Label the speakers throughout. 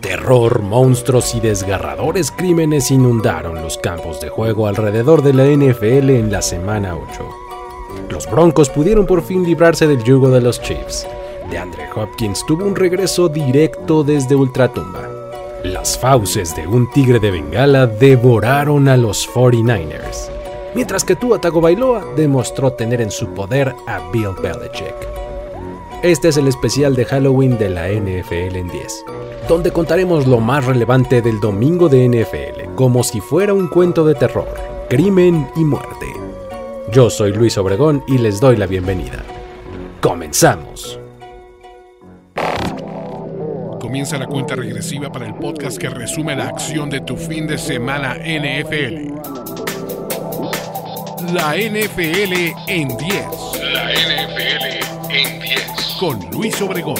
Speaker 1: Terror, monstruos y desgarradores crímenes inundaron los campos de juego alrededor de la NFL en la semana 8. Los Broncos pudieron por fin librarse del yugo de los Chiefs. De Andre Hopkins tuvo un regreso directo desde Ultratumba. Las fauces de un tigre de Bengala devoraron a los 49ers, mientras que Tua Tagovailoa demostró tener en su poder a Bill Belichick. Este es el especial de Halloween de la NFL en 10, donde contaremos lo más relevante del domingo de NFL, como si fuera un cuento de terror, crimen y muerte. Yo soy Luis Obregón y les doy la bienvenida. ¡Comenzamos!
Speaker 2: Comienza la cuenta regresiva para el podcast que resume la acción de tu fin de semana NFL. La NFL en 10. La NFL en 10. Con Luis Obregón.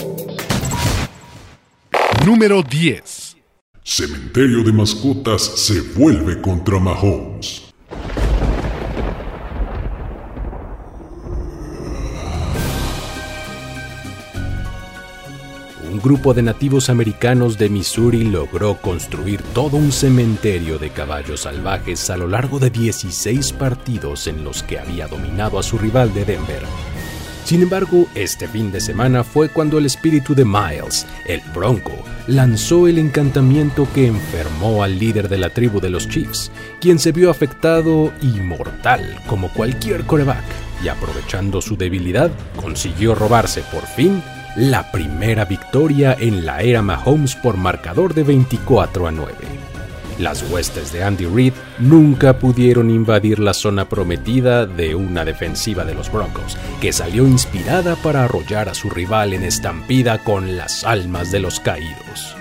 Speaker 2: Número 10.
Speaker 3: Cementerio de mascotas se vuelve contra Mahomes.
Speaker 1: Grupo de nativos americanos de Missouri logró construir todo un cementerio de caballos salvajes a lo largo de 16 partidos en los que había dominado a su rival de Denver. Sin embargo, este fin de semana fue cuando el espíritu de Miles, el Bronco, lanzó el encantamiento que enfermó al líder de la tribu de los Chiefs, quien se vio afectado y mortal como cualquier coreback, y aprovechando su debilidad, consiguió robarse por fin la primera victoria en la era Mahomes por marcador de 24 a 9. Las huestes de Andy Reid nunca pudieron invadir la zona prometida de una defensiva de los Broncos, que salió inspirada para arrollar a su rival en estampida con las almas de los caídos.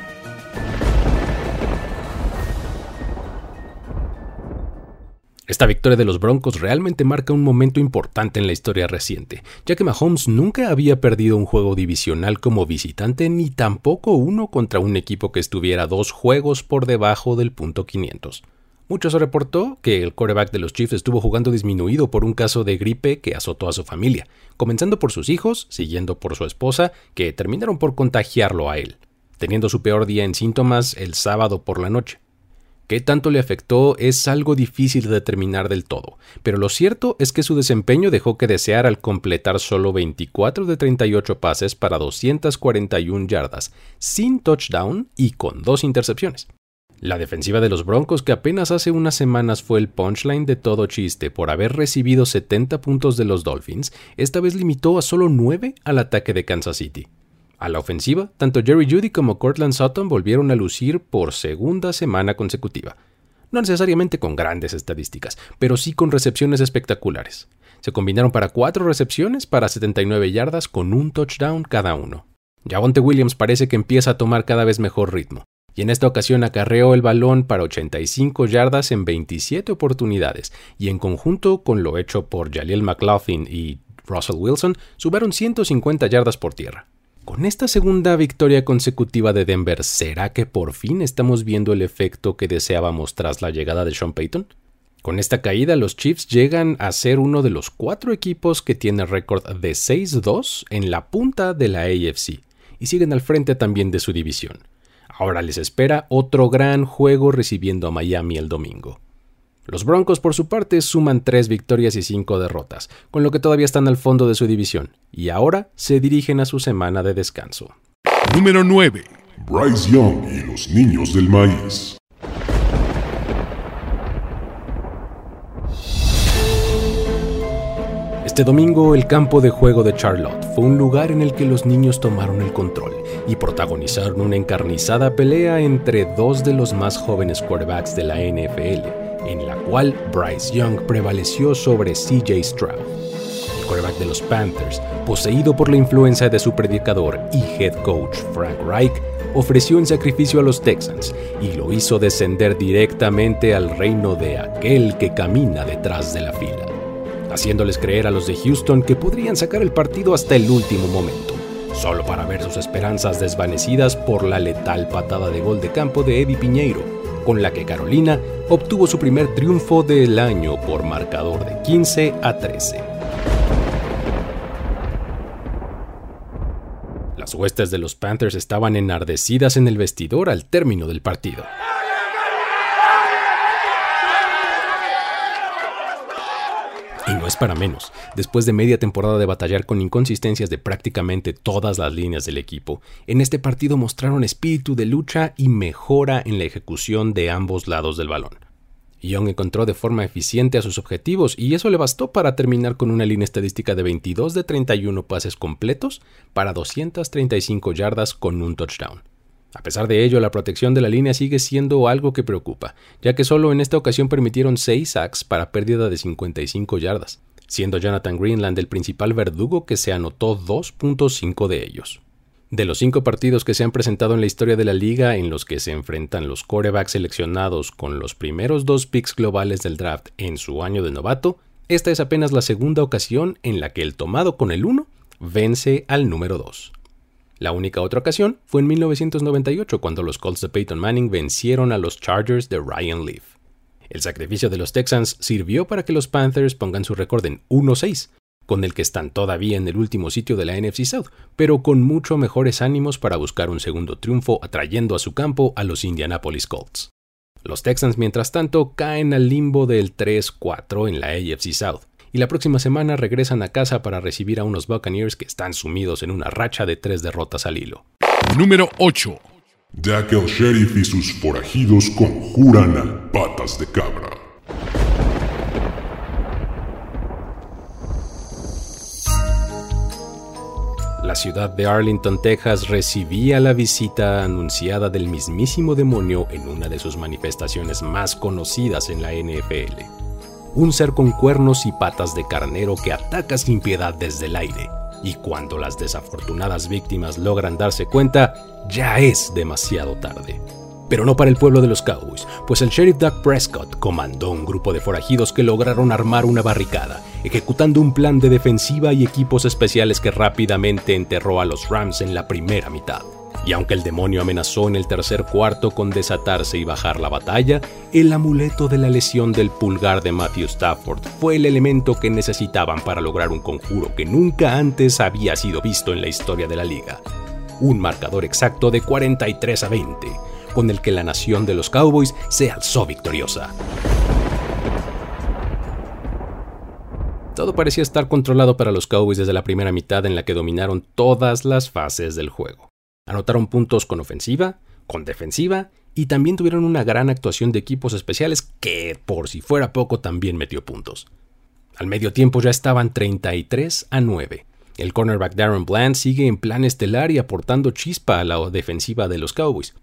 Speaker 1: Esta victoria de los Broncos realmente marca un momento importante en la historia reciente, ya que Mahomes nunca había perdido un juego divisional como visitante ni tampoco uno contra un equipo que estuviera dos juegos por debajo del punto 500. Mucho se reportó que el quarterback de los Chiefs estuvo jugando disminuido por un caso de gripe que azotó a su familia, comenzando por sus hijos, siguiendo por su esposa, que terminaron por contagiarlo a él, teniendo su peor día en síntomas el sábado por la noche. Qué tanto le afectó es algo difícil de determinar del todo, pero lo cierto es que su desempeño dejó que desear al completar solo 24 de 38 pases para 241 yardas, sin touchdown y con dos intercepciones. La defensiva de los Broncos, que apenas hace unas semanas fue el punchline de todo chiste por haber recibido 70 puntos de los Dolphins, esta vez limitó a solo 9 al ataque de Kansas City. A la ofensiva, tanto Jerry Judy como Cortland Sutton volvieron a lucir por segunda semana consecutiva. No necesariamente con grandes estadísticas, pero sí con recepciones espectaculares. Se combinaron para cuatro recepciones para 79 yardas con un touchdown cada uno. Javonte Williams parece que empieza a tomar cada vez mejor ritmo, y en esta ocasión acarreó el balón para 85 yardas en 27 oportunidades, y en conjunto con lo hecho por Jaleel McLaughlin y Russell Wilson, subieron 150 yardas por tierra. Con esta segunda victoria consecutiva de Denver, ¿será que por fin estamos viendo el efecto que deseábamos tras la llegada de Sean Payton? Con esta caída, los Chiefs llegan a ser uno de los cuatro equipos que tiene récord de 6-2 en la punta de la AFC y siguen al frente también de su división. Ahora les espera otro gran juego recibiendo a Miami el domingo. Los Broncos, por su parte, suman tres victorias y cinco derrotas, con lo que todavía están al fondo de su división, y ahora se dirigen a su semana de descanso.
Speaker 2: Número 9.
Speaker 3: Bryce Young y los niños del maíz.
Speaker 1: Este domingo el campo de juego de Charlotte fue un lugar en el que los niños tomaron el control y protagonizaron una encarnizada pelea entre dos de los más jóvenes quarterbacks de la NFL, en la cual Bryce Young prevaleció sobre CJ Stroud. El quarterback de los Panthers, poseído por la influencia de su predicador y head coach Frank Reich, ofreció en sacrificio a los Texans y lo hizo descender directamente al reino de aquel que camina detrás de la fila, haciéndoles creer a los de Houston que podrían sacar el partido hasta el último momento, solo para ver sus esperanzas desvanecidas por la letal patada de gol de campo de Eddie Piñeiro, con la que Carolina obtuvo su primer triunfo del año por marcador de 15 a 13. Las huestes de los Panthers estaban enardecidas en el vestidor al término del partido. Y no es para menos. Después de media temporada de batallar con inconsistencias de prácticamente todas las líneas del equipo, en este partido mostraron espíritu de lucha y mejora en la ejecución de ambos lados del balón. Young encontró de forma eficiente a sus objetivos y eso le bastó para terminar con una línea estadística de 22 de 31 pases completos para 235 yardas con un touchdown. A pesar de ello, la protección de la línea sigue siendo algo que preocupa, ya que solo en esta ocasión permitieron 6 sacks para pérdida de 55 yardas, siendo Jonathan Greenland el principal verdugo que se anotó 2.5 de ellos. De los cinco partidos que se han presentado en la historia de la liga en los que se enfrentan los quarterbacks seleccionados con los primeros dos picks globales del draft en su año de novato, esta es apenas la segunda ocasión en la que el tomado con el 1 vence al número 2. La única otra ocasión fue en 1998 cuando los Colts de Peyton Manning vencieron a los Chargers de Ryan Leaf. El sacrificio de los Texans sirvió para que los Panthers pongan su récord en 1-6, con el que están todavía en el último sitio de la NFC South, pero con mucho mejores ánimos para buscar un segundo triunfo atrayendo a su campo a los Indianapolis Colts. Los Texans, mientras tanto, caen al limbo del 3-4 en la AFC South, y la próxima semana regresan a casa para recibir a unos Buccaneers que están sumidos en una racha de tres derrotas al hilo.
Speaker 2: Número 8.
Speaker 3: Ya que el sheriff y sus forajidos conjuran a patas de cabra.
Speaker 1: La ciudad de Arlington, Texas recibía la visita anunciada del mismísimo demonio en una de sus manifestaciones más conocidas en la NFL un ser con cuernos y patas de carnero que ataca sin piedad desde el aire. Y cuando las desafortunadas víctimas logran darse cuenta, ya es demasiado tarde. Pero no para el pueblo de los Cowboys, pues el sheriff Doug Prescott comandó un grupo de forajidos que lograron armar una barricada, ejecutando un plan de defensiva y equipos especiales que rápidamente enterró a los Rams en la primera mitad. Y aunque el demonio amenazó en el tercer cuarto con desatarse y bajar la batalla, el amuleto de la lesión del pulgar de Matthew Stafford fue el elemento que necesitaban para lograr un conjuro que nunca antes había sido visto en la historia de la liga. Un marcador exacto de 43 a 20, con el que la nación de los Cowboys se alzó victoriosa. Todo parecía estar controlado para los Cowboys desde la primera mitad en la que dominaron todas las fases del juego. Anotaron puntos con ofensiva, con defensiva y también tuvieron una gran actuación de equipos especiales que, por si fuera poco, también metió puntos. Al medio tiempo ya estaban 33 a 9. El cornerback Darren Bland sigue en plan estelar y aportando chispa a la defensiva de los Cowboys.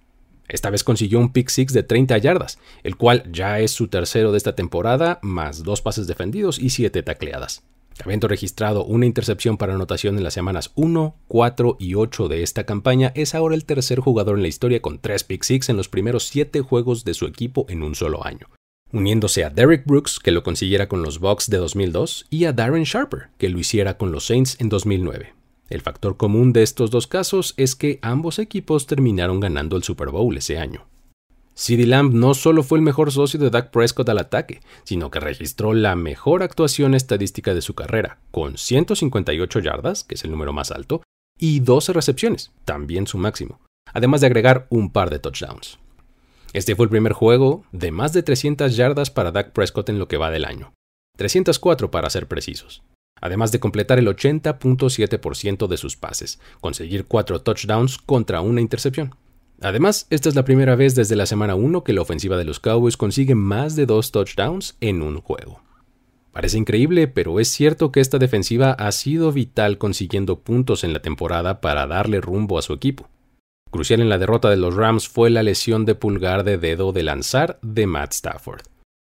Speaker 1: Esta vez consiguió un pick six de 30 yardas, el cual ya es su tercero de esta temporada, más dos pases defendidos y siete tacleadas. Habiendo registrado una intercepción para anotación en las semanas 1, 4 y 8 de esta campaña, es ahora el tercer jugador en la historia con 3 pick six en los primeros 7 juegos de su equipo en un solo año, uniéndose a Derek Brooks, que lo consiguiera con los Bucks de 2002, y a Darren Sharper, que lo hiciera con los Saints en 2009. El factor común de estos dos casos es que ambos equipos terminaron ganando el Super Bowl ese año. CeeDee Lamb no solo fue el mejor socio de Dak Prescott al ataque, sino que registró la mejor actuación estadística de su carrera, con 158 yardas, que es el número más alto, y 12 recepciones, también su máximo, además de agregar un par de touchdowns. Este fue el primer juego de más de 300 yardas para Dak Prescott en lo que va del año, 304 para ser precisos, además de completar el 80.7% de sus pases, conseguir 4 touchdowns contra una intercepción. Además, esta es la primera vez desde la semana 1 que la ofensiva de los Cowboys consigue más de dos touchdowns en un juego. Parece increíble, pero es cierto que esta defensiva ha sido vital consiguiendo puntos en la temporada para darle rumbo a su equipo. Crucial en la derrota de los Rams fue la lesión de pulgar de dedo de lanzar de Matt Stafford.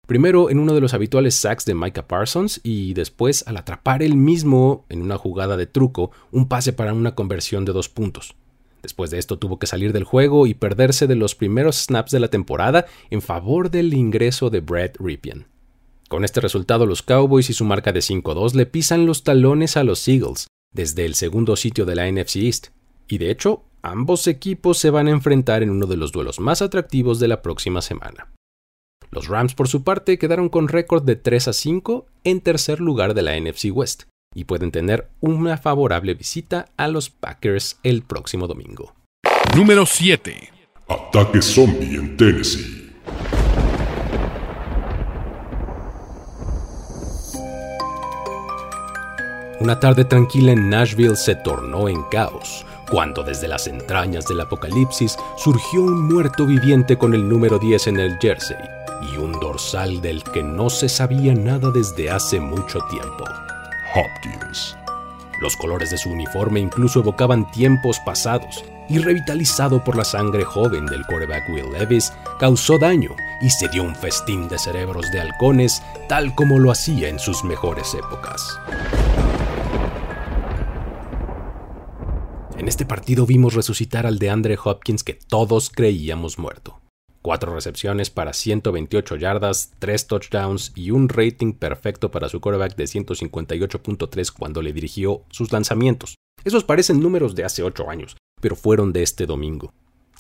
Speaker 1: Primero en uno de los habituales sacks de Micah Parsons y después al atrapar él mismo en una jugada de truco un pase para una conversión de dos puntos. Después de esto tuvo que salir del juego y perderse de los primeros snaps de la temporada en favor del ingreso de Brett Ripien. Con este resultado los Cowboys y su marca de 5-2 le pisan los talones a los Eagles desde el segundo sitio de la NFC East, y de hecho Ambos equipos se van a enfrentar en uno de los duelos más atractivos de la próxima semana. Los Rams, por su parte, quedaron con récord de 3 a 5 en tercer lugar de la NFC West y pueden tener una favorable visita a los Packers el próximo domingo.
Speaker 2: Número 7.
Speaker 3: Ataque zombie en Tennessee.
Speaker 1: Una tarde tranquila en Nashville se tornó en caos, cuando desde las entrañas del apocalipsis surgió un muerto viviente con el número 10 en el jersey y un dorsal del que no se sabía nada desde hace mucho tiempo. Hopkins. Los colores de su uniforme incluso evocaban tiempos pasados, y revitalizado por la sangre joven del quarterback Will Levis, causó daño y se dio un festín de cerebros de halcones tal como lo hacía en sus mejores épocas. En este partido vimos resucitar al de Andre Hopkins que todos creíamos muerto. Cuatro recepciones para 128 yardas, tres touchdowns y un rating perfecto para su quarterback de 158.3 cuando le dirigió sus lanzamientos. Esos parecen números de hace 8 años, pero fueron de este domingo.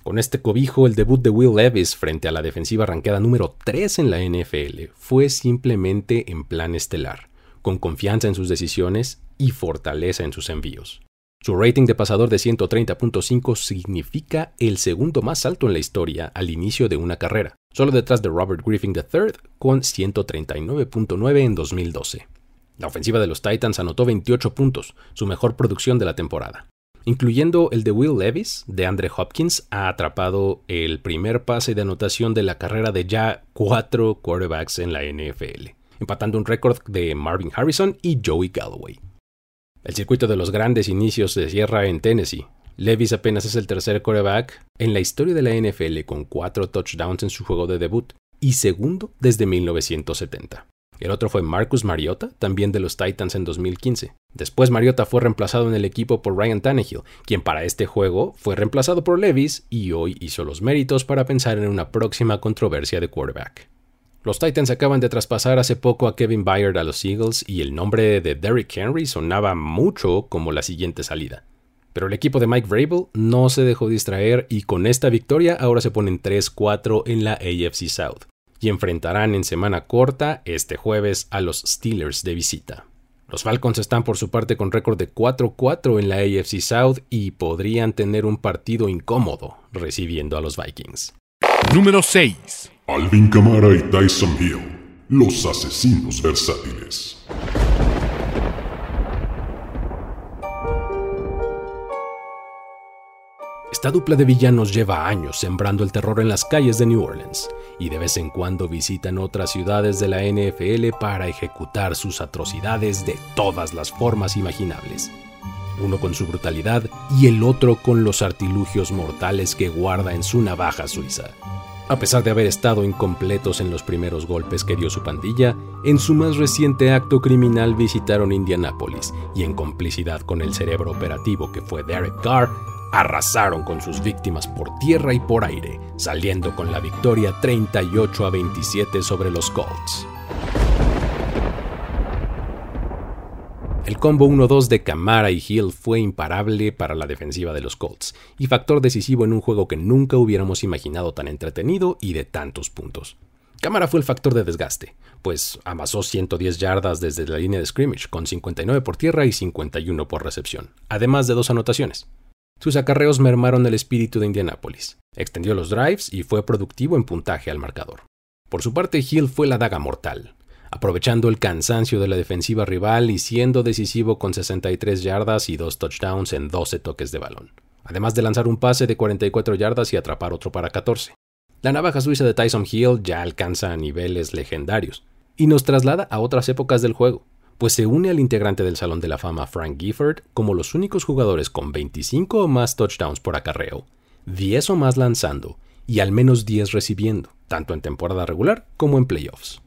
Speaker 1: Con este cobijo, el debut de Will Levis frente a la defensiva ranqueada número 3 en la NFL fue simplemente en plan estelar, con confianza en sus decisiones y fortaleza en sus envíos. Su rating de pasador de 130.5 significa el segundo más alto en la historia al inicio de una carrera, solo detrás de Robert Griffin III con 139.9 en 2012. La ofensiva de los Titans anotó 28 puntos, su mejor producción de la temporada. Incluyendo el de Will Levis, de Andre Hopkins ha atrapado el primer pase de anotación de la carrera de ya cuatro quarterbacks en la NFL, empatando un récord de Marvin Harrison y Joey Galloway. El circuito de los grandes inicios se cierra en Tennessee. Levis apenas es el tercer quarterback en la historia de la NFL con cuatro touchdowns en su juego de debut y segundo desde 1970. El otro fue Marcus Mariota, también de los Titans en 2015. Después Mariota fue reemplazado en el equipo por Ryan Tannehill, quien para este juego fue reemplazado por Levis y hoy hizo los méritos para pensar en una próxima controversia de quarterback. Los Titans acaban de traspasar hace poco a Kevin Byard a los Eagles y el nombre de Derrick Henry sonaba mucho como la siguiente salida. Pero el equipo de Mike Vrabel no se dejó distraer y con esta victoria ahora se ponen 3-4 en la AFC South y enfrentarán en semana corta este jueves a los Steelers de visita. Los Falcons están por su parte con récord de 4-4 en la AFC South y podrían tener un partido incómodo recibiendo a los Vikings.
Speaker 2: Número 6.
Speaker 3: Alvin Kamara y Tyson Hill, los asesinos versátiles.
Speaker 1: Esta dupla de villanos lleva años sembrando el terror en las calles de New Orleans y de vez en cuando visitan otras ciudades de la NFL para ejecutar sus atrocidades de todas las formas imaginables. Uno con su brutalidad y el otro con los artilugios mortales que guarda en su navaja suiza. A pesar de haber estado incompletos en los primeros golpes que dio su pandilla, en su más reciente acto criminal visitaron Indianápolis y en complicidad con el cerebro operativo que fue Derek Carr, arrasaron con sus víctimas por tierra y por aire, saliendo con la victoria 38 a 27 sobre los Colts. El combo 1-2 de Camara y Hill fue imparable para la defensiva de los Colts y factor decisivo en un juego que nunca hubiéramos imaginado tan entretenido y de tantos puntos. Camara fue el factor de desgaste, pues amasó 110 yardas desde la línea de scrimmage con 59 por tierra y 51 por recepción, además de dos anotaciones. Sus acarreos mermaron el espíritu de Indianápolis, extendió los drives y fue productivo en puntaje al marcador. Por su parte, Hill fue la daga mortal, aprovechando el cansancio de la defensiva rival y siendo decisivo con 63 yardas y dos touchdowns en 12 toques de balón, además de lanzar un pase de 44 yardas y atrapar otro para 14. La navaja suiza de Tyson Hill ya alcanza niveles legendarios y nos traslada a otras épocas del juego, pues se une al integrante del Salón de la Fama Frank Gifford como los únicos jugadores con 25 o más touchdowns por acarreo, 10 o más lanzando y al menos 10 recibiendo, tanto en temporada regular como en playoffs.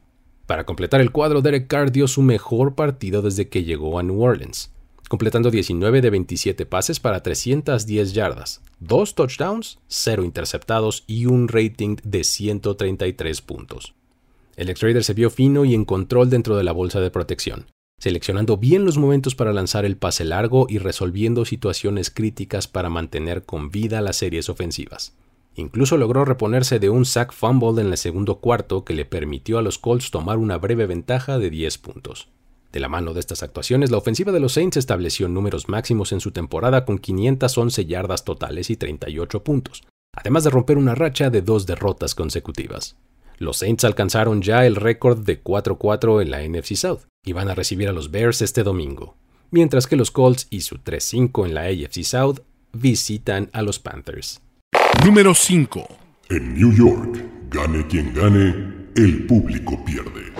Speaker 1: Para completar el cuadro, Derek Carr dio su mejor partido desde que llegó a New Orleans, completando 19 de 27 pases para 310 yardas, 2 touchdowns, 0 interceptados y un rating de 133 puntos. El ex-Raider se vio fino y en control dentro de la bolsa de protección, seleccionando bien los momentos para lanzar el pase largo y resolviendo situaciones críticas para mantener con vida las series ofensivas. Incluso logró reponerse de un sack fumble en el segundo cuarto que le permitió a los Colts tomar una breve ventaja de 10 puntos. De la mano de estas actuaciones, la ofensiva de los Saints estableció números máximos en su temporada con 511 yardas totales y 38 puntos, además de romper una racha de dos derrotas consecutivas. Los Saints alcanzaron ya el récord de 4-4 en la NFC South y van a recibir a los Bears este domingo, mientras que los Colts y su 3-5 en la AFC South visitan a los Panthers.
Speaker 2: Número 5.
Speaker 3: En New York, gane quien gane, el público pierde.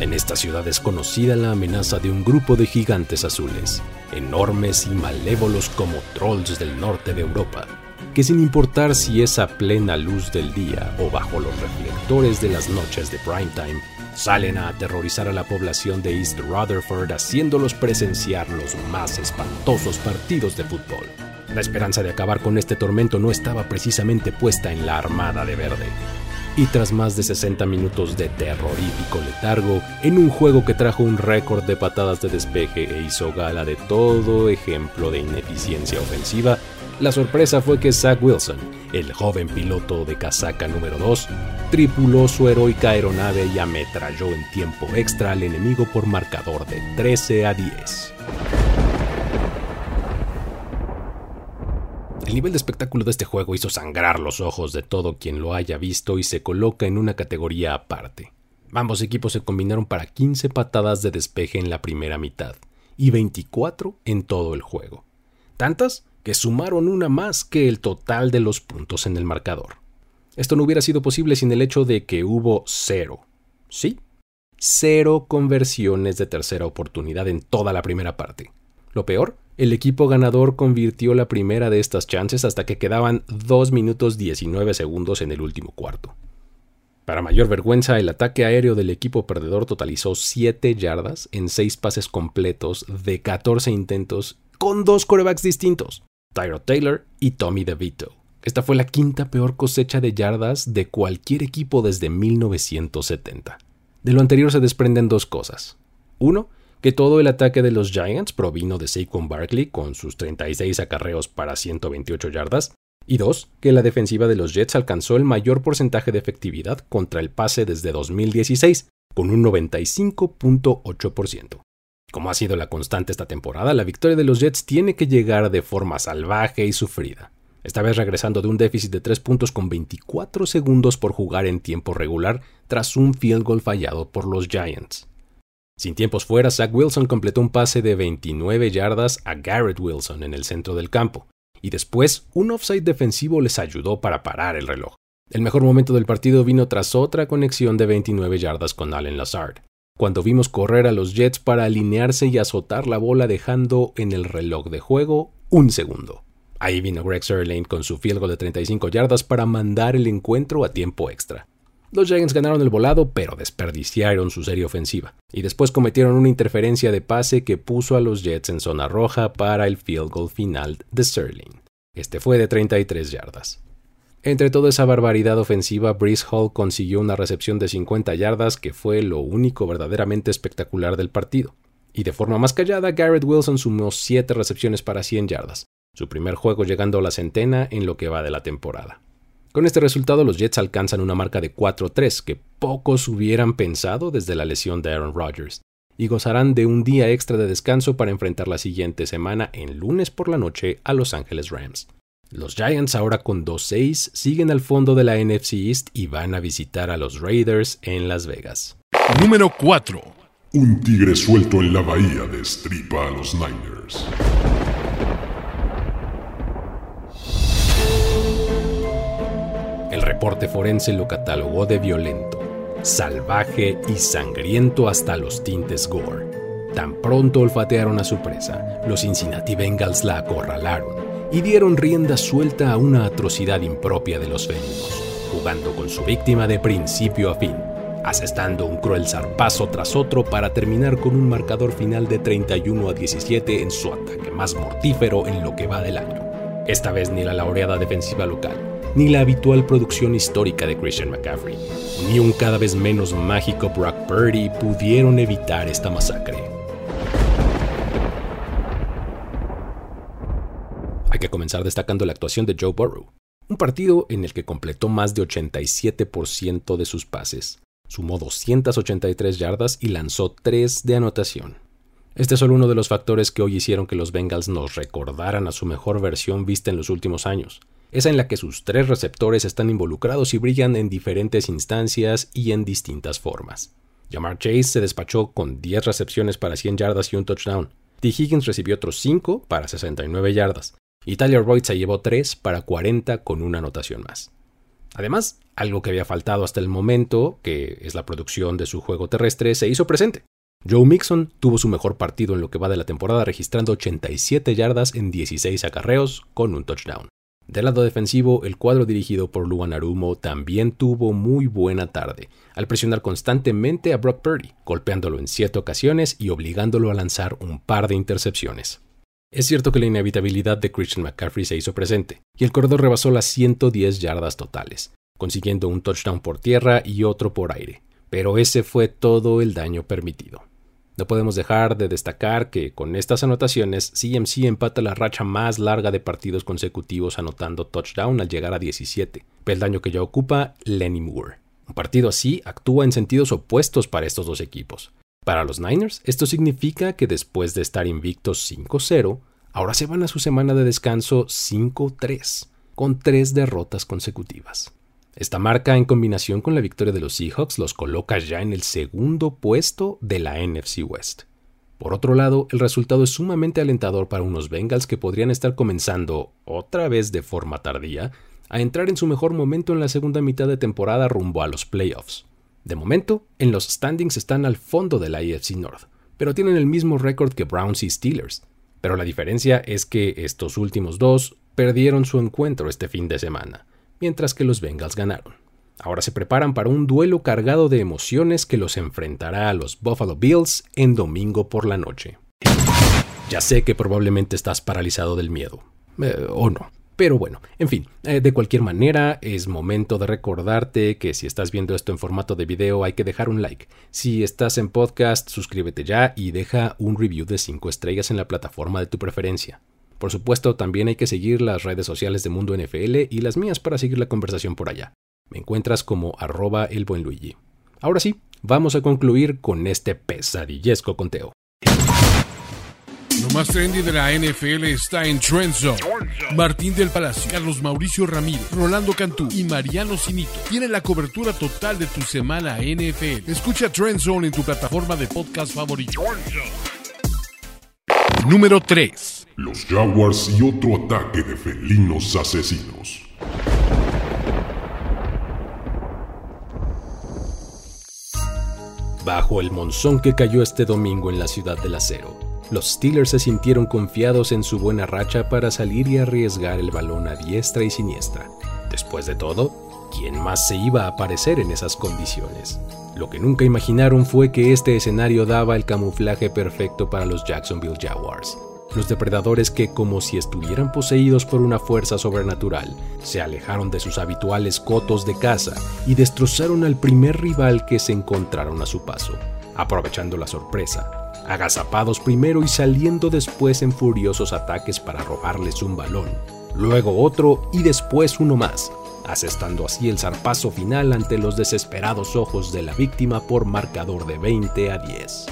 Speaker 1: En esta ciudad es conocida la amenaza de un grupo de gigantes azules, enormes y malévolos como trolls del norte de Europa, que sin importar si es a plena luz del día o bajo los reflectores de las noches de primetime, salen a aterrorizar a la población de East Rutherford haciéndolos presenciar los más espantosos partidos de fútbol. La esperanza de acabar con este tormento no estaba precisamente puesta en la Armada de Verde, y tras más de 60 minutos de terrorífico letargo, en un juego que trajo un récord de patadas de despeje e hizo gala de todo ejemplo de ineficiencia ofensiva, la sorpresa fue que Zach Wilson, el joven piloto de casaca número 2, tripuló su heroica aeronave y ametralló en tiempo extra al enemigo por marcador de 13 a 10. El nivel de espectáculo de este juego hizo sangrar los ojos de todo quien lo haya visto y se coloca en una categoría aparte. Ambos equipos se combinaron para 15 patadas de despeje en la primera mitad y 24 en todo el juego. Tantas que sumaron una más que el total de los puntos en el marcador. Esto no hubiera sido posible sin el hecho de que hubo cero, ¿sí? Cero conversiones de tercera oportunidad en toda la primera parte. Lo peor el equipo ganador convirtió la primera de estas chances hasta que quedaban 2 minutos 19 segundos en el último cuarto. Para mayor vergüenza, el ataque aéreo del equipo perdedor totalizó 7 yardas en 6 pases completos de 14 intentos con dos corebacks distintos, Tyro Taylor y Tommy DeVito. Esta fue la quinta peor cosecha de yardas de cualquier equipo desde 1970. De lo anterior se desprenden dos cosas. Uno, que todo el ataque de los Giants provino de Saquon Barkley con sus 36 acarreos para 128 yardas, y dos, que la defensiva de los Jets alcanzó el mayor porcentaje de efectividad contra el pase desde 2016, con un 95.8%. Como ha sido la constante esta temporada, la victoria de los Jets tiene que llegar de forma salvaje y sufrida, esta vez regresando de un déficit de 3 puntos con 24 segundos por jugar en tiempo regular tras un field goal fallado por los Giants. Sin tiempos fuera, Zach Wilson completó un pase de 29 yardas a Garrett Wilson en el centro del campo, y después un offside defensivo les ayudó para parar el reloj. El mejor momento del partido vino tras otra conexión de 29 yardas con Allen Lazard, cuando vimos correr a los Jets para alinearse y azotar la bola dejando en el reloj de juego un segundo. Ahí vino Greg Sirlane con su field goal de 35 yardas para mandar el encuentro a tiempo extra. Los Giants ganaron el volado, pero desperdiciaron su serie ofensiva, y después cometieron una interferencia de pase que puso a los Jets en zona roja para el field goal final de Sterling. Este fue de 33 yardas. Entre toda esa barbaridad ofensiva, Brees Hall consiguió una recepción de 50 yardas que fue lo único verdaderamente espectacular del partido. Y de forma más callada, Garrett Wilson sumó 7 recepciones para 100 yardas, su primer juego llegando a la centena en lo que va de la temporada. Con este resultado, los Jets alcanzan una marca de 4-3 que pocos hubieran pensado desde la lesión de Aaron Rodgers, y gozarán de un día extra de descanso para enfrentar la siguiente semana en lunes por la noche a Los Angeles Rams. Los Giants ahora con 2-6 siguen al fondo de la NFC East y van a visitar a los Raiders en Las Vegas.
Speaker 2: Número 4.
Speaker 3: Un tigre suelto en la bahía destripa a los Niners.
Speaker 1: reporte forense lo catalogó de violento, salvaje y sangriento hasta los tintes gore. Tan pronto olfatearon a su presa, los Cincinnati Bengals la acorralaron y dieron rienda suelta a una atrocidad impropia de los felinos, jugando con su víctima de principio a fin, asestando un cruel zarpazo tras otro para terminar con un marcador final de 31 a 17 en su ataque más mortífero en lo que va del año. Esta vez ni la laureada defensiva local, ni la habitual producción histórica de Christian McCaffrey, ni un cada vez menos mágico Brock Purdy pudieron evitar esta masacre. Que comenzar destacando la actuación de Joe Burrow, un partido en el que completó más de 87% de sus pases, sumó 283 yardas y lanzó 3 de anotación. Este es solo uno de los factores que hoy hicieron que los Bengals nos recordaran a su mejor versión vista en los últimos años, esa en la que sus tres receptores están involucrados y brillan en diferentes instancias y en distintas formas. Jamar Chase se despachó con 10 recepciones para 100 yardas y un touchdown. T. Higgins recibió otros 5 para 69 yardas. Y Tyler Boyd se llevó 3 para 40 con una anotación más. Además, algo que había faltado hasta el momento, que es la producción de su juego terrestre, se hizo presente. Joe Mixon tuvo su mejor partido en lo que va de la temporada registrando 87 yardas en 16 acarreos con un touchdown. Del lado defensivo, el cuadro dirigido por Luan Arumo también tuvo muy buena tarde, al presionar constantemente a Brock Purdy, golpeándolo en siete ocasiones y obligándolo a lanzar un par de intercepciones. Es cierto que la inevitabilidad de Christian McCaffrey se hizo presente, y el corredor rebasó las 110 yardas totales, consiguiendo un touchdown por tierra y otro por aire, pero ese fue todo el daño permitido. No podemos dejar de destacar que con estas anotaciones CMC empata la racha más larga de partidos consecutivos anotando touchdown al llegar a 17, peldaño que ya ocupa Lenny Moore. Un partido así actúa en sentidos opuestos para estos dos equipos. Para los Niners, esto significa que después de estar invictos 5-0, ahora se van a su semana de descanso 5-3, con tres derrotas consecutivas. Esta marca, en combinación con la victoria de los Seahawks, los coloca ya en el segundo puesto de la NFC West. Por otro lado, el resultado es sumamente alentador para unos Bengals que podrían estar comenzando, otra vez de forma tardía, a entrar en su mejor momento en la segunda mitad de temporada rumbo a los playoffs. De momento, en los standings están al fondo de la AFC North, pero tienen el mismo récord que Browns y Steelers. Pero la diferencia es que estos últimos dos perdieron su encuentro este fin de semana mientras que los Bengals ganaron. Ahora se preparan para un duelo cargado de emociones que los enfrentará a los Buffalo Bills en domingo por la noche. Ya sé que probablemente estás paralizado del miedo, eh, o no. Pero bueno, en fin, eh, de cualquier manera, es momento de recordarte que si estás viendo esto en formato de video hay que dejar un like. Si estás en podcast, suscríbete ya y deja un review de 5 estrellas en la plataforma de tu preferencia. Por supuesto, también hay que seguir las redes sociales de Mundo NFL y las mías para seguir la conversación por allá. Me encuentras como arroba el buen Luigi. Ahora sí, vamos a concluir con este pesadillesco conteo.
Speaker 2: Más trendy de la NFL está en Trend Zone. Martín del Palacio, Carlos Mauricio Ramírez, Rolando Cantú y Mariano Sinito tienen la cobertura total de tu semana NFL. Escucha Trend Zone en tu plataforma de podcast favorito. Número 3
Speaker 3: los Jaguars y otro ataque de felinos asesinos.
Speaker 1: Bajo el monzón que cayó este domingo en la ciudad del acero, los Steelers se sintieron confiados en su buena racha para salir y arriesgar el balón a diestra y siniestra. Después de todo, ¿quién más se iba a aparecer en esas condiciones? Lo que nunca imaginaron fue que este escenario daba el camuflaje perfecto para los Jacksonville Jaguars los depredadores que, como si estuvieran poseídos por una fuerza sobrenatural, se alejaron de sus habituales cotos de caza y destrozaron al primer rival que se encontraron a su paso, aprovechando la sorpresa, agazapados primero y saliendo después en furiosos ataques para robarles un balón, luego otro y después uno más, asestando así el zarpazo final ante los desesperados ojos de la víctima por marcador de 20 a 10.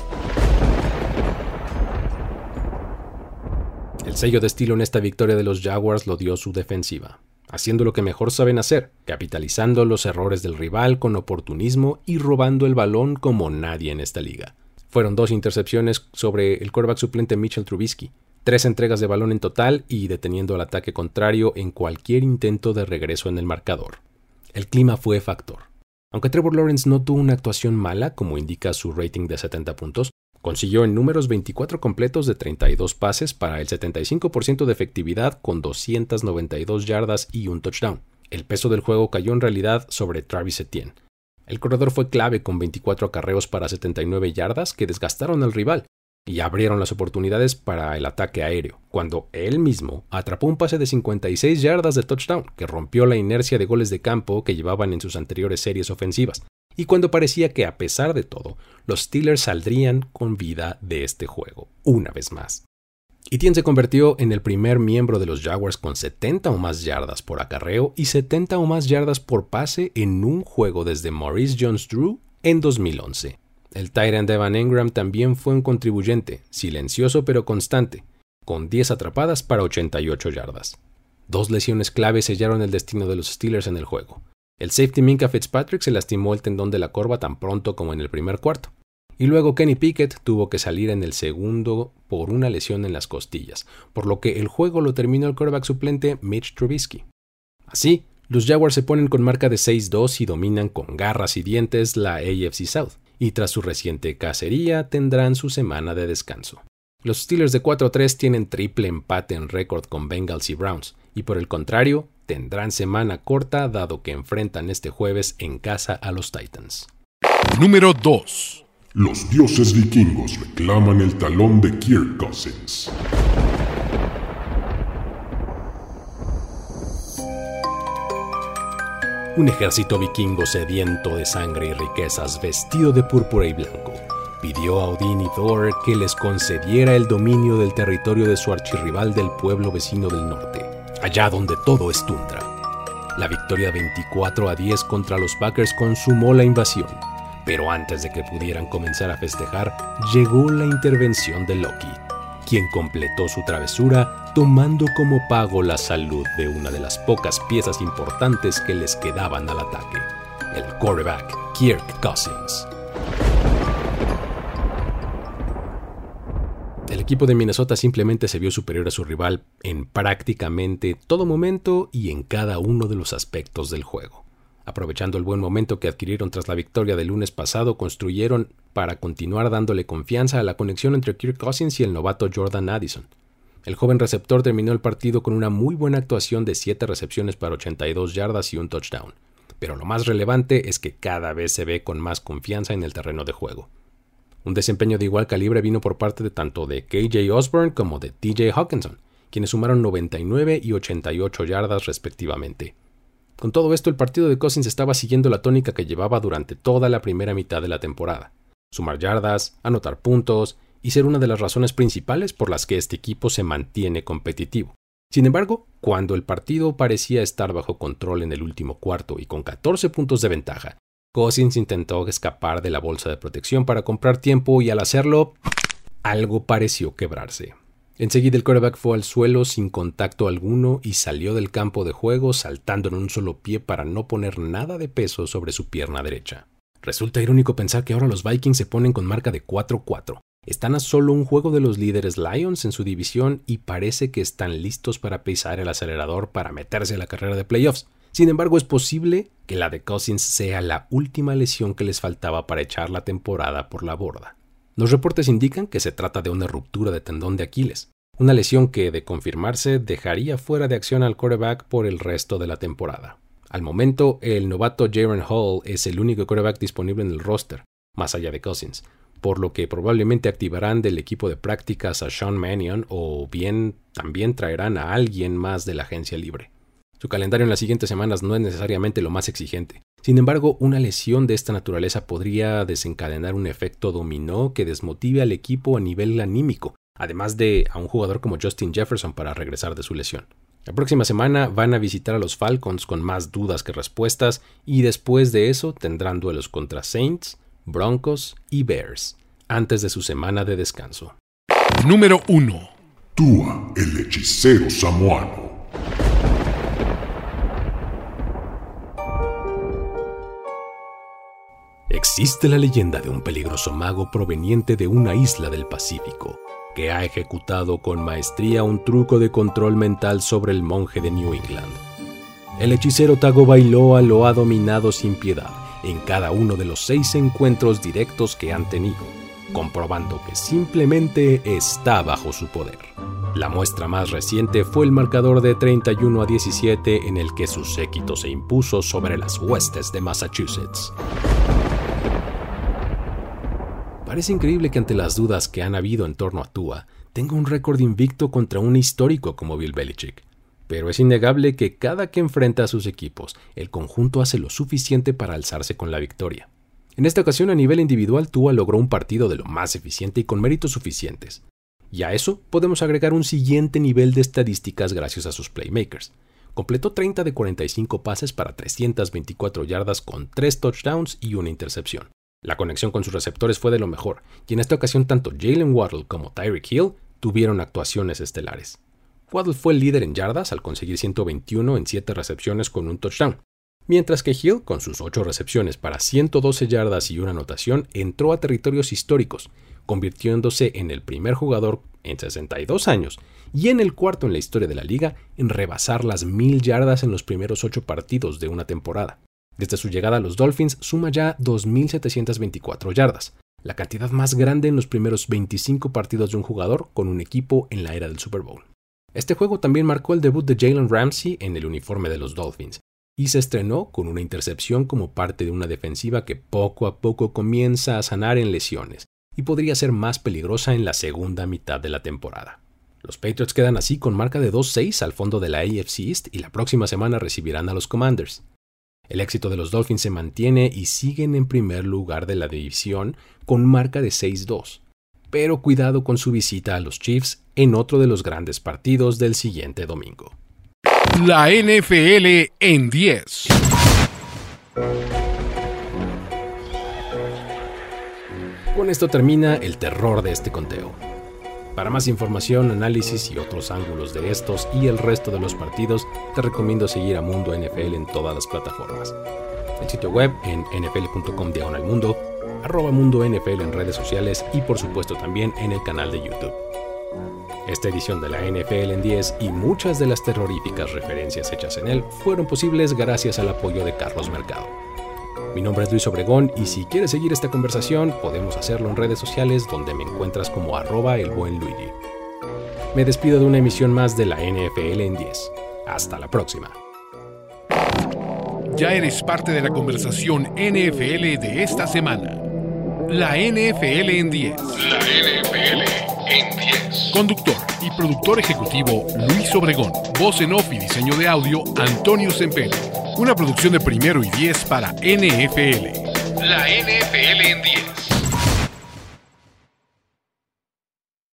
Speaker 1: El sello de estilo en esta victoria de los Jaguars lo dio su defensiva, haciendo lo que mejor saben hacer, capitalizando los errores del rival con oportunismo y robando el balón como nadie en esta liga. Fueron dos intercepciones sobre el quarterback suplente Mitchell Trubisky, tres entregas de balón en total y deteniendo al ataque contrario en cualquier intento de regreso en el marcador. El clima fue factor. Aunque Trevor Lawrence no tuvo una actuación mala, como indica su rating de 70 puntos, Consiguió en números 24 completos de 32 pases para el 75% de efectividad con 292 yardas y un touchdown. El peso del juego cayó en realidad sobre Travis Etienne. El corredor fue clave con 24 acarreos para 79 yardas que desgastaron al rival, y abrieron las oportunidades para el ataque aéreo, cuando él mismo atrapó un pase de 56 yardas de touchdown que rompió la inercia de goles de campo que llevaban en sus anteriores series ofensivas, y cuando parecía que a pesar de todo, los Steelers saldrían con vida de este juego, una vez más. Etienne se convirtió en el primer miembro de los Jaguars con 70 o más yardas por acarreo y 70 o más yardas por pase en un juego desde Maurice Jones-Drew en 2011. El Tyrant Evan Engram también fue un contribuyente, silencioso pero constante, con 10 atrapadas para 88 yardas. Dos lesiones clave sellaron el destino de los Steelers en el juego. El safety Minka Fitzpatrick se lastimó el tendón de la corva tan pronto como en el primer cuarto. Y luego Kenny Pickett tuvo que salir en el segundo por una lesión en las costillas, por lo que el juego lo terminó el quarterback suplente Mitch Trubisky. Así, los Jaguars se ponen con marca de 6-2 y dominan con garras y dientes la AFC South y tras su reciente cacería tendrán su semana de descanso. Los Steelers de 4-3 tienen triple empate en récord con Bengals y Browns, y por el contrario, tendrán semana corta dado que enfrentan este jueves en casa a los Titans.
Speaker 2: Número 2.
Speaker 3: Los dioses vikingos reclaman el talón de Kirk Cousins.
Speaker 1: Un ejército vikingo sediento de sangre y riquezas, vestido de púrpura y blanco, pidió a Odín y Thor que les concediera el dominio del territorio de su archirrival del pueblo vecino del norte, allá donde todo es tundra. La victoria 24 a 10 contra los Packers consumó la invasión, pero antes de que pudieran comenzar a festejar, llegó la intervención de Loki, quien completó su travesura tomando como pago la salud de una de las pocas piezas importantes que les quedaban al ataque, el quarterback Kirk Cousins. El equipo de Minnesota simplemente se vio superior a su rival en prácticamente todo momento y en cada uno de los aspectos del juego. Aprovechando el buen momento que adquirieron tras la victoria del lunes pasado, construyeron para continuar dándole confianza a la conexión entre Kirk Cousins y el novato Jordan Addison. El joven receptor terminó el partido con una muy buena actuación de 7 recepciones para 82 yardas y un touchdown. Pero lo más relevante es que cada vez se ve con más confianza en el terreno de juego. Un desempeño de igual calibre vino por parte de tanto de KJ Osborne como de TJ Hawkinson, quienes sumaron 99 y 88 yardas respectivamente. Con todo esto, el partido de Cousins estaba siguiendo la tónica que llevaba durante toda la primera mitad de la temporada. Sumar yardas, anotar puntos y ser una de las razones principales por las que este equipo se mantiene competitivo. Sin embargo, cuando el partido parecía estar bajo control en el último cuarto y con 14 puntos de ventaja, Cousins intentó escapar de la bolsa de protección para comprar tiempo y al hacerlo, algo pareció quebrarse. Enseguida el quarterback fue al suelo sin contacto alguno y salió del campo de juego saltando en un solo pie para no poner nada de peso sobre su pierna derecha. Resulta irónico pensar que ahora los Vikings se ponen con marca de 4-4. Están a solo un juego de los líderes Lions en su división y parece que están listos para pisar el acelerador para meterse a la carrera de playoffs. Sin embargo, es posible que la de Cousins sea la última lesión que les faltaba para echar la temporada por la borda. Los reportes indican que se trata de una ruptura de tendón de Aquiles, una lesión que, de confirmarse, dejaría fuera de acción al quarterback por el resto de la temporada. Al momento, el novato Jaron Hall es el único quarterback disponible en el roster, más allá de Cousins, por lo que probablemente activarán del equipo de prácticas a Sean Mannion o bien también traerán a alguien más de la agencia libre. Su calendario en las siguientes semanas no es necesariamente lo más exigente. Sin embargo, una lesión de esta naturaleza podría desencadenar un efecto dominó que desmotive al equipo a nivel anímico, además de a un jugador como Justin Jefferson para regresar de su lesión. La próxima semana van a visitar a los Falcons con más dudas que respuestas y después de eso tendrán duelos contra Saints, Broncos y Bears, antes de su semana de descanso.
Speaker 2: Número 1.
Speaker 3: Tua, el hechicero samoano.
Speaker 1: Existe la leyenda de un peligroso mago proveniente de una isla del Pacífico, que ha ejecutado con maestría un truco de control mental sobre el monje de New England. El hechicero Tago Bailoa lo ha dominado sin piedad en cada uno de los seis encuentros directos que han tenido, comprobando que simplemente está bajo su poder. La muestra más reciente fue el marcador de 31 a 17 en el que su séquito se impuso sobre las huestes de Massachusetts. Parece increíble que ante las dudas que han habido en torno a Tua, tenga un récord invicto contra un histórico como Bill Belichick. Pero es innegable que cada que enfrenta a sus equipos, el conjunto hace lo suficiente para alzarse con la victoria. En esta ocasión a nivel individual, Tua logró un partido de lo más eficiente y con méritos suficientes. Y a eso podemos agregar un siguiente nivel de estadísticas gracias a sus playmakers. Completó 30 de 45 pases para 324 yardas con 3 touchdowns y una intercepción. La conexión con sus receptores fue de lo mejor, y en esta ocasión tanto Jalen Waddle como Tyreek Hill tuvieron actuaciones estelares. Waddle fue el líder en yardas al conseguir 121 en 7 recepciones con un touchdown, mientras que Hill, con sus 8 recepciones para 112 yardas y una anotación, entró a territorios históricos, convirtiéndose en el primer jugador en 62 años y en el cuarto en la historia de la liga en rebasar las mil yardas en los primeros 8 partidos de una temporada. Desde su llegada a los Dolphins suma ya 2.724 yardas, la cantidad más grande en los primeros 25 partidos de un jugador con un equipo en la era del Super Bowl. Este juego también marcó el debut de Jalen Ramsey en el uniforme de los Dolphins, y se estrenó con una intercepción como parte de una defensiva que poco a poco comienza a sanar en lesiones y podría ser más peligrosa en la segunda mitad de la temporada. Los Patriots quedan así con marca de 2-6 al fondo de la AFC East y la próxima semana recibirán a los Commanders. El éxito de los Dolphins se mantiene y siguen en primer lugar de la división con marca de 6-2. Pero cuidado con su visita a los Chiefs en otro de los grandes partidos del siguiente domingo.
Speaker 2: La NFL en 10.
Speaker 1: Con esto termina el terror de este conteo. Para más información, análisis y otros ángulos de estos y el resto de los partidos, te recomiendo seguir a Mundo NFL en todas las plataformas. El sitio web en nfl.com diagonal mundo, arroba mundo NFL en redes sociales y por supuesto también en el canal de YouTube. Esta edición de la NFL en 10 y muchas de las terroríficas referencias hechas en él fueron posibles gracias al apoyo de Carlos Mercado. Mi nombre es Luis Obregón y si quieres seguir esta conversación podemos hacerlo en redes sociales donde me encuentras como arroba el buen Luigi. Me despido de una emisión más de la NFL en 10. Hasta la próxima.
Speaker 2: Ya eres parte de la conversación NFL de esta semana. La NFL en 10. La NFL en 10. Conductor y productor ejecutivo Luis Obregón. Voz en off y diseño de audio Antonio Sempere. Una producción de primero y 10 para NFL. La NFL en 10.